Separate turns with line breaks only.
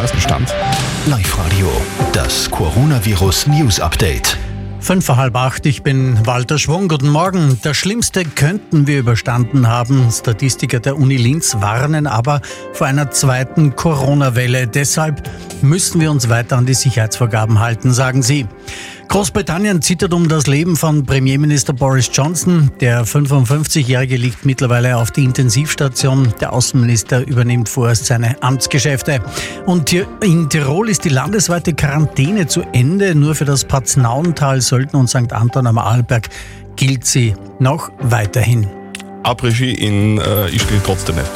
neuesten Stand.
Live-Radio, das Coronavirus News Update.
Fünf vor halb acht, ich bin Walter Schwung. Guten Morgen. Das Schlimmste könnten wir überstanden haben. Statistiker der Uni Linz warnen aber vor einer zweiten Corona-Welle. Deshalb müssen wir uns weiter an die Sicherheitsvorgaben halten, sagen sie. Großbritannien zittert um das Leben von Premierminister Boris Johnson. Der 55-Jährige liegt mittlerweile auf der Intensivstation. Der Außenminister übernimmt vorerst seine Amtsgeschäfte. Und in Tirol ist die landesweite Quarantäne zu Ende. Nur für das Paznauental, Sölden und St. Anton am Arlberg gilt sie noch weiterhin.
Après-Ski in äh, Ischgl trotzdem nicht.